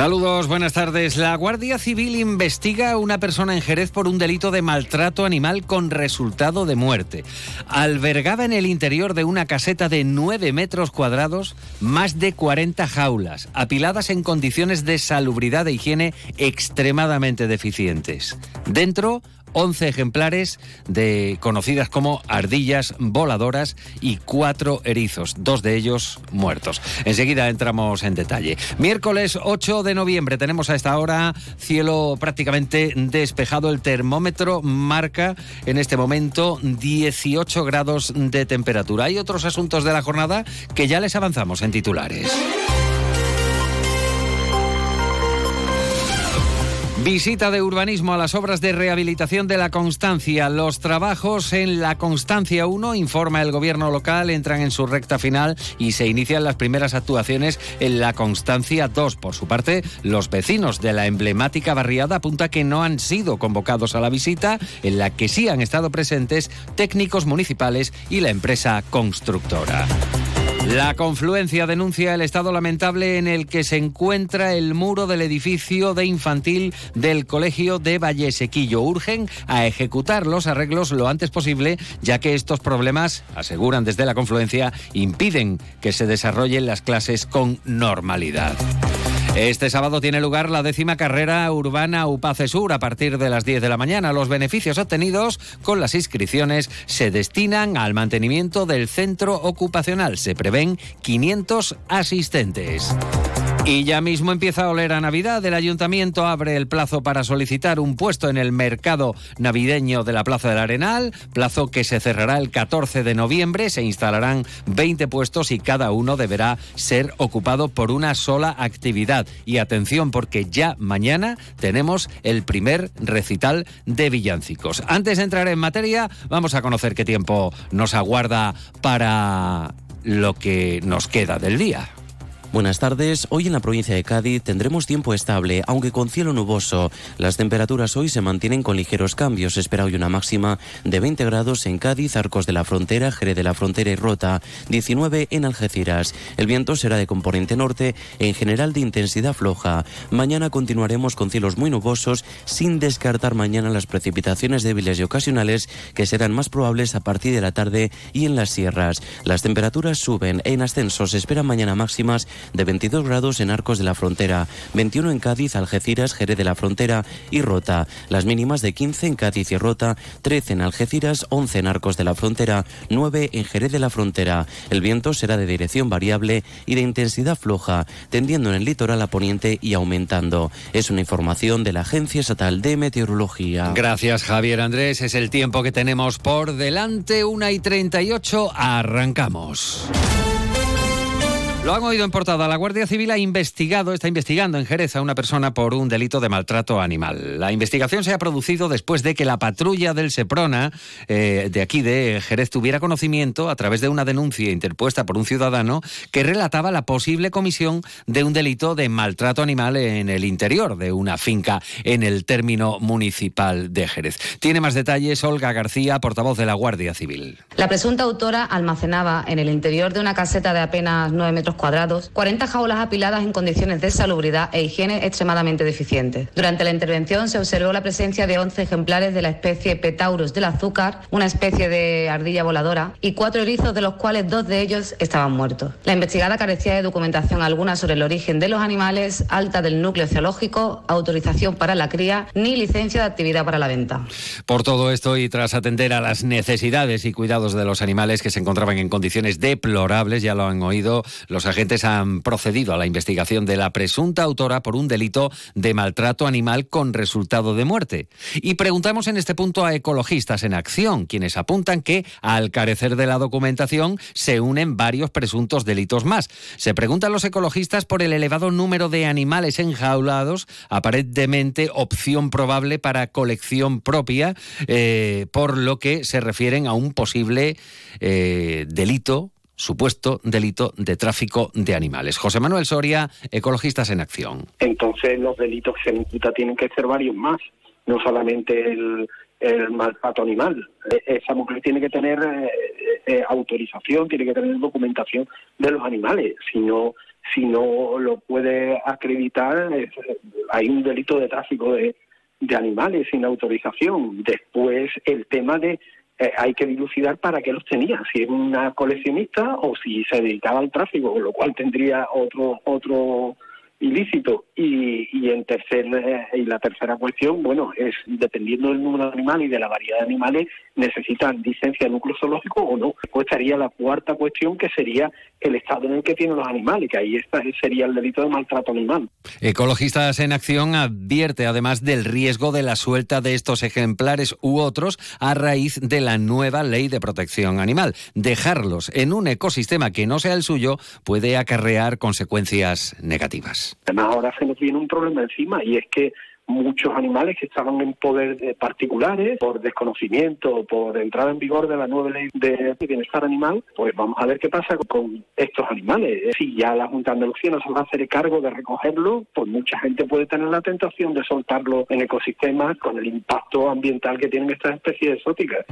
Saludos, buenas tardes. La Guardia Civil investiga a una persona en Jerez por un delito de maltrato animal con resultado de muerte. Albergaba en el interior de una caseta de 9 metros cuadrados más de 40 jaulas, apiladas en condiciones de salubridad e higiene extremadamente deficientes. Dentro, 11 ejemplares de conocidas como ardillas voladoras y cuatro erizos, dos de ellos muertos. Enseguida entramos en detalle. Miércoles 8 de noviembre tenemos a esta hora cielo prácticamente despejado. El termómetro marca en este momento 18 grados de temperatura. Hay otros asuntos de la jornada que ya les avanzamos en titulares. Visita de urbanismo a las obras de rehabilitación de la Constancia. Los trabajos en la Constancia 1, informa el gobierno local, entran en su recta final y se inician las primeras actuaciones en la Constancia 2. Por su parte, los vecinos de la emblemática barriada apunta que no han sido convocados a la visita, en la que sí han estado presentes técnicos municipales y la empresa constructora. La confluencia denuncia el estado lamentable en el que se encuentra el muro del edificio de infantil del Colegio de Vallesequillo. Urgen a ejecutar los arreglos lo antes posible, ya que estos problemas, aseguran desde la confluencia, impiden que se desarrollen las clases con normalidad. Este sábado tiene lugar la décima carrera urbana UPACE Sur a partir de las 10 de la mañana. Los beneficios obtenidos con las inscripciones se destinan al mantenimiento del centro ocupacional. Se prevén 500 asistentes. Y ya mismo empieza a oler a Navidad. El ayuntamiento abre el plazo para solicitar un puesto en el mercado navideño de la Plaza del Arenal, plazo que se cerrará el 14 de noviembre. Se instalarán 20 puestos y cada uno deberá ser ocupado por una sola actividad. Y atención porque ya mañana tenemos el primer recital de villancicos. Antes de entrar en materia, vamos a conocer qué tiempo nos aguarda para lo que nos queda del día. Buenas tardes. Hoy en la provincia de Cádiz tendremos tiempo estable, aunque con cielo nuboso. Las temperaturas hoy se mantienen con ligeros cambios. Espera hoy una máxima de 20 grados en Cádiz, Arcos de la Frontera, Jerez de la Frontera y Rota, 19 en Algeciras. El viento será de componente norte, en general de intensidad floja. Mañana continuaremos con cielos muy nubosos, sin descartar mañana las precipitaciones débiles y ocasionales que serán más probables a partir de la tarde y en las sierras. Las temperaturas suben en ascenso. Esperan mañana máximas de 22 grados en Arcos de la Frontera, 21 en Cádiz, Algeciras, Jerez de la Frontera y Rota. Las mínimas de 15 en Cádiz y Rota, 13 en Algeciras, 11 en Arcos de la Frontera, 9 en Jerez de la Frontera. El viento será de dirección variable y de intensidad floja, tendiendo en el litoral a poniente y aumentando. Es una información de la Agencia Estatal de Meteorología. Gracias Javier Andrés, es el tiempo que tenemos por delante, 1 y 38, arrancamos. Lo han oído en portada. La Guardia Civil ha investigado, está investigando en Jerez a una persona por un delito de maltrato animal. La investigación se ha producido después de que la patrulla del Seprona, eh, de aquí de Jerez, tuviera conocimiento a través de una denuncia interpuesta por un ciudadano que relataba la posible comisión de un delito de maltrato animal en el interior de una finca en el término municipal de Jerez. Tiene más detalles Olga García, portavoz de la Guardia Civil. La presunta autora almacenaba en el interior de una caseta de apenas 9 metros cuadrados 40 jaulas apiladas en condiciones de salubridad e higiene extremadamente deficientes. Durante la intervención se observó la presencia de 11 ejemplares de la especie Petaurus del azúcar, una especie de ardilla voladora, y cuatro erizos de los cuales dos de ellos estaban muertos. La investigada carecía de documentación alguna sobre el origen de los animales, alta del núcleo zoológico, autorización para la cría ni licencia de actividad para la venta. Por todo esto y tras atender a las necesidades y cuidados de los animales que se encontraban en condiciones deplorables, ya lo han oído, los agentes han procedido a la investigación de la presunta autora por un delito de maltrato animal con resultado de muerte. Y preguntamos en este punto a ecologistas en acción, quienes apuntan que, al carecer de la documentación, se unen varios presuntos delitos más. Se preguntan los ecologistas por el elevado número de animales enjaulados, aparentemente opción probable para colección propia, eh, por lo que se refieren a un posible eh, delito supuesto delito de tráfico de animales. José Manuel Soria, Ecologistas en Acción. Entonces los delitos que se imputa tienen que ser varios más, no solamente el, maltrato animal. E, esa mujer tiene que tener eh, eh, autorización, tiene que tener documentación de los animales, si no, si no lo puede acreditar, hay un delito de tráfico de, de animales sin autorización. Después el tema de eh, hay que dilucidar para qué los tenía, si es una coleccionista o si se dedicaba al tráfico, lo cual tendría otro otro ilícito. Y, y en tercer eh, y la tercera cuestión, bueno, es dependiendo del número de animales y de la variedad de animales, necesitan licencia de núcleo zoológico o no. Después estaría la cuarta cuestión, que sería el estado en el que tienen los animales, que ahí está, sería el delito de maltrato animal. Ecologistas en Acción advierte además del riesgo de la suelta de estos ejemplares u otros a raíz de la nueva ley de protección animal. Dejarlos en un ecosistema que no sea el suyo puede acarrear consecuencias negativas. Además, ahora se nos viene un problema encima y es que muchos animales que estaban en poder de particulares por desconocimiento, por entrada en vigor de la nueva ley de bienestar animal, pues vamos a ver qué pasa con estos animales. Si ya la Junta de Andalucía no se va a hacer cargo de recogerlo, pues mucha gente puede tener la tentación de soltarlo en ecosistemas con el impacto ambiental que tienen estas especies exóticas.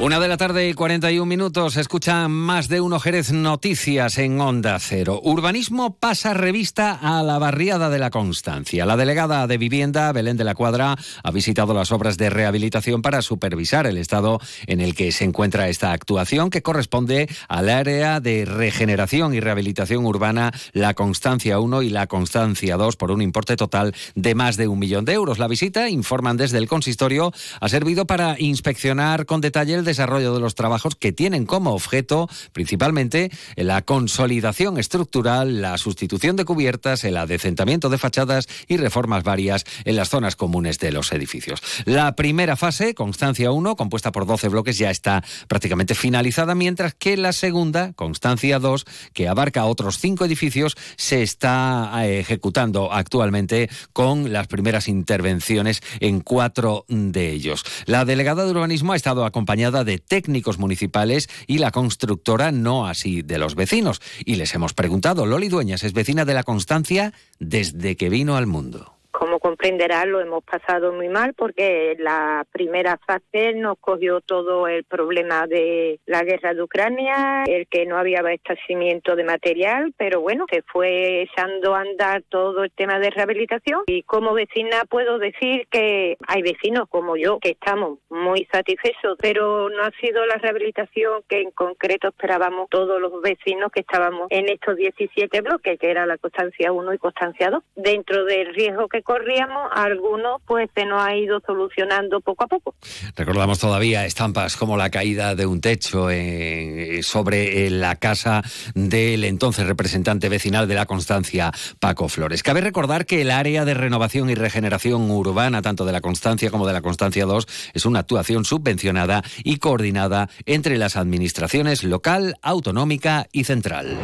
Una de la tarde y 41 minutos. Escucha más de uno Jerez Noticias en Onda Cero. Urbanismo pasa revista a la barriada de la Constancia. La delegada de Vivienda, Belén de la Cuadra, ha visitado las obras de rehabilitación para supervisar el estado en el que se encuentra esta actuación, que corresponde al área de regeneración y rehabilitación urbana La Constancia 1 y La Constancia 2 por un importe total de más de un millón de euros. La visita, informan desde el consistorio, ha servido para inspeccionar con detalle el desarrollo de los trabajos que tienen como objeto principalmente la consolidación estructural, la sustitución de cubiertas, el adecentamiento de fachadas y reformas varias en las zonas comunes de los edificios. La primera fase, Constancia 1, compuesta por 12 bloques, ya está prácticamente finalizada, mientras que la segunda, Constancia 2, que abarca otros cinco edificios, se está eh, ejecutando actualmente con las primeras intervenciones en cuatro de ellos. La delegada de urbanismo ha estado acompañada de técnicos municipales y la constructora no así de los vecinos. Y les hemos preguntado, Loli Dueñas es vecina de la Constancia desde que vino al mundo como comprenderá, lo hemos pasado muy mal porque la primera fase nos cogió todo el problema de la guerra de Ucrania, el que no había abastecimiento de material, pero bueno, se fue echando a andar todo el tema de rehabilitación y como vecina puedo decir que hay vecinos como yo que estamos muy satisfechos, pero no ha sido la rehabilitación que en concreto esperábamos todos los vecinos que estábamos en estos 17 bloques, que era la Constancia 1 y Constancia 2. Dentro del riesgo que corríamos, algunos pues se nos ha ido solucionando poco a poco. Recordamos todavía estampas como la caída de un techo eh, sobre eh, la casa del entonces representante vecinal de la Constancia, Paco Flores. Cabe recordar que el área de renovación y regeneración urbana, tanto de la Constancia como de la Constancia 2, es una actuación subvencionada y coordinada entre las administraciones local, autonómica y central.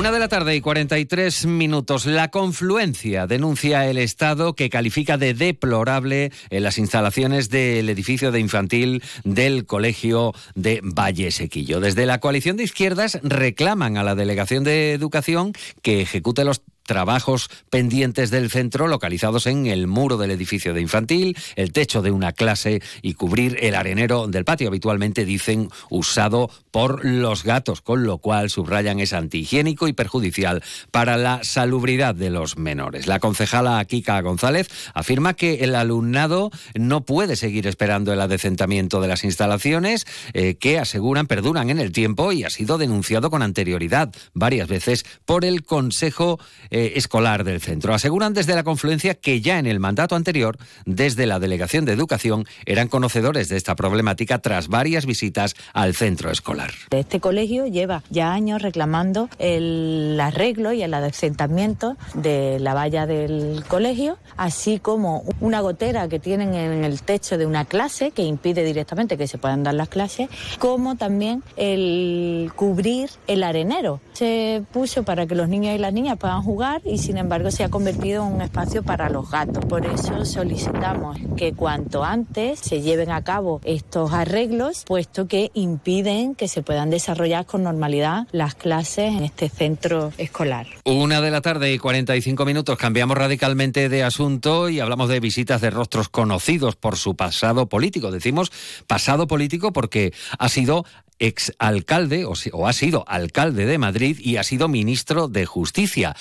Una de la tarde y 43 minutos. La confluencia denuncia el Estado que califica de deplorable en las instalaciones del edificio de infantil del Colegio de Valle Sequillo. Desde la coalición de izquierdas reclaman a la Delegación de Educación que ejecute los trabajos pendientes del centro localizados en el muro del edificio de infantil, el techo de una clase y cubrir el arenero del patio, habitualmente dicen usado por los gatos, con lo cual subrayan es antihigiénico y perjudicial para la salubridad de los menores. La concejala Kika González afirma que el alumnado no puede seguir esperando el adecentamiento de las instalaciones eh, que aseguran perduran en el tiempo y ha sido denunciado con anterioridad varias veces por el Consejo eh, eh, escolar del centro. Aseguran desde la confluencia que ya en el mandato anterior, desde la Delegación de Educación, eran conocedores de esta problemática tras varias visitas al centro escolar. Este colegio lleva ya años reclamando el arreglo y el adecentamiento de la valla del colegio, así como una gotera que tienen en el techo de una clase que impide directamente que se puedan dar las clases, como también el cubrir el arenero. Se puso para que los niños y las niñas puedan jugar y sin embargo se ha convertido en un espacio para los gatos. Por eso solicitamos que cuanto antes se lleven a cabo estos arreglos, puesto que impiden que se puedan desarrollar con normalidad las clases en este centro escolar. Una de la tarde y 45 minutos cambiamos radicalmente de asunto y hablamos de visitas de rostros conocidos por su pasado político. Decimos pasado político porque ha sido exalcalde o, o ha sido alcalde de Madrid y ha sido ministro de Justicia.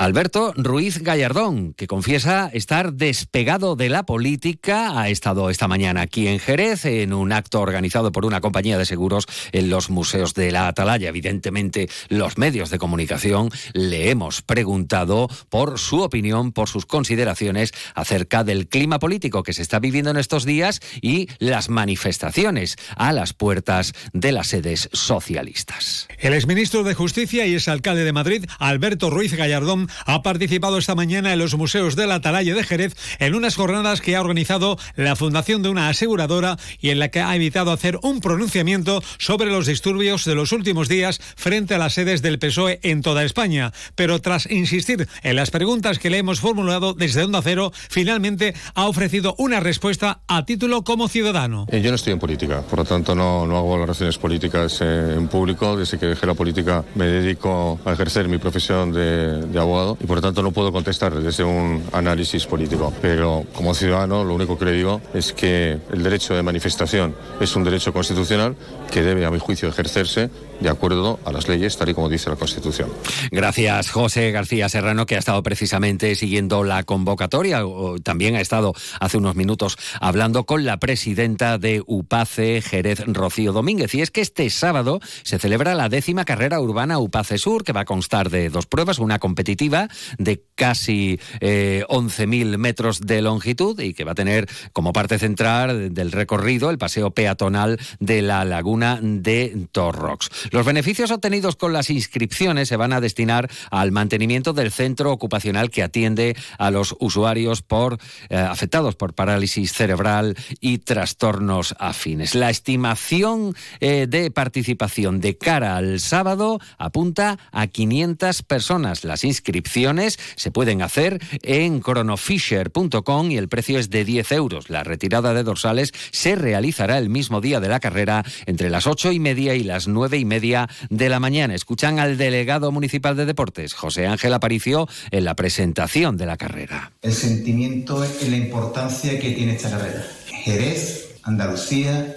Alberto Ruiz Gallardón, que confiesa estar despegado de la política, ha estado esta mañana aquí en Jerez en un acto organizado por una compañía de seguros en los museos de la Atalaya. Evidentemente, los medios de comunicación le hemos preguntado por su opinión, por sus consideraciones acerca del clima político que se está viviendo en estos días y las manifestaciones a las puertas de las sedes socialistas. El exministro de Justicia y exalcalde de Madrid, Alberto Ruiz Gallardón, ha participado esta mañana en los museos de la Atalaya de Jerez en unas jornadas que ha organizado la Fundación de una aseguradora y en la que ha evitado hacer un pronunciamiento sobre los disturbios de los últimos días frente a las sedes del PSOE en toda España. Pero tras insistir en las preguntas que le hemos formulado desde Onda Cero, finalmente ha ofrecido una respuesta a título como ciudadano. Eh, yo no estoy en política, por lo tanto no, no hago valoraciones políticas eh, en público. Desde que dejé la política me dedico a ejercer mi profesión de, de abogado y por tanto no puedo contestar desde un análisis político. Pero como ciudadano lo único que le digo es que el derecho de manifestación es un derecho constitucional que debe, a mi juicio, ejercerse de acuerdo a las leyes, tal y como dice la Constitución. Gracias, José García Serrano, que ha estado precisamente siguiendo la convocatoria. También ha estado hace unos minutos hablando con la presidenta de UPACE, Jerez Rocío Domínguez. Y es que este sábado se celebra la décima carrera urbana UPACE Sur, que va a constar de dos pruebas, una competitiva de casi eh, 11.000 metros de longitud y que va a tener como parte central del recorrido el paseo peatonal de la laguna de Torrox. Los beneficios obtenidos con las inscripciones se van a destinar al mantenimiento del centro ocupacional que atiende a los usuarios por, eh, afectados por parálisis cerebral y trastornos afines. La estimación eh, de participación de cara al sábado apunta a 500 personas. Las inscripciones se pueden hacer en chronofisher.com y el precio es de 10 euros. La retirada de dorsales se realizará el mismo día de la carrera entre las ocho y media y las nueve y media de la mañana. Escuchan al delegado municipal de deportes, José Ángel Aparicio, en la presentación de la carrera. El sentimiento y la importancia que tiene esta carrera. Jerez, Andalucía,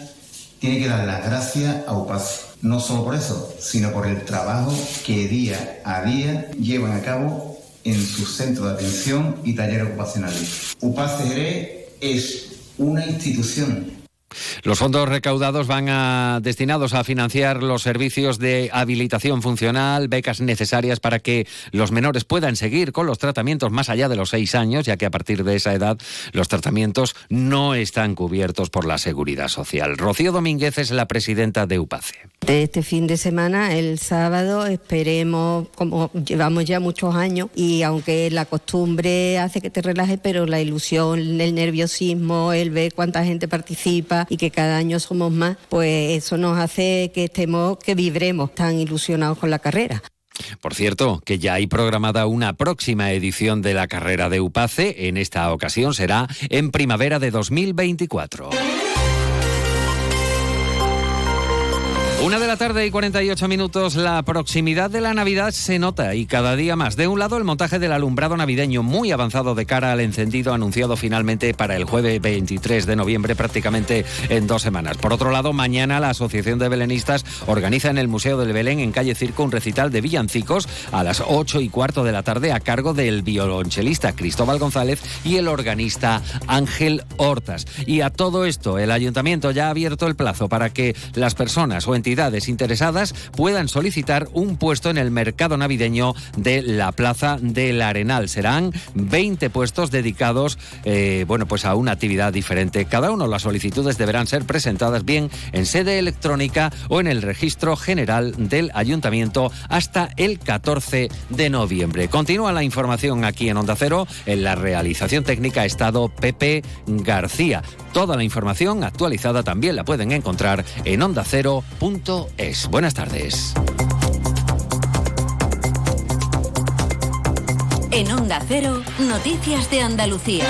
tiene que dar las gracias a UPAS. No solo por eso, sino por el trabajo que día a día llevan a cabo en sus centros de atención y talleres ocupacionales. UPAS Jerez es una institución los fondos recaudados van a, destinados a financiar los servicios de habilitación funcional, becas necesarias para que los menores puedan seguir con los tratamientos más allá de los seis años, ya que a partir de esa edad los tratamientos no están cubiertos por la seguridad social. Rocío Domínguez es la presidenta de UPACE. Este fin de semana, el sábado, esperemos, como llevamos ya muchos años, y aunque la costumbre hace que te relajes, pero la ilusión, el nerviosismo, el ver cuánta gente participa, y que cada año somos más, pues eso nos hace que estemos, que vibremos tan ilusionados con la carrera. Por cierto, que ya hay programada una próxima edición de la carrera de UPACE. En esta ocasión será en primavera de 2024. Una de la tarde y 48 minutos, la proximidad de la Navidad se nota y cada día más. De un lado, el montaje del alumbrado navideño muy avanzado de cara al encendido anunciado finalmente para el jueves 23 de noviembre, prácticamente en dos semanas. Por otro lado, mañana la Asociación de Belenistas organiza en el Museo del Belén, en calle Circo, un recital de villancicos a las 8 y cuarto de la tarde a cargo del violonchelista Cristóbal González y el organista Ángel Hortas. Y a todo esto, el ayuntamiento ya ha abierto el plazo para que las personas o interesadas puedan solicitar un puesto en el mercado navideño de la Plaza del Arenal. Serán 20 puestos dedicados eh, bueno, pues a una actividad diferente. Cada uno las solicitudes deberán ser presentadas bien en sede electrónica o en el registro general del ayuntamiento hasta el 14 de noviembre. Continúa la información aquí en Onda Cero. En la realización técnica ha estado Pepe García. Toda la información actualizada también la pueden encontrar en ondacero.com es. Buenas tardes. En Onda Cero, Noticias de Andalucía.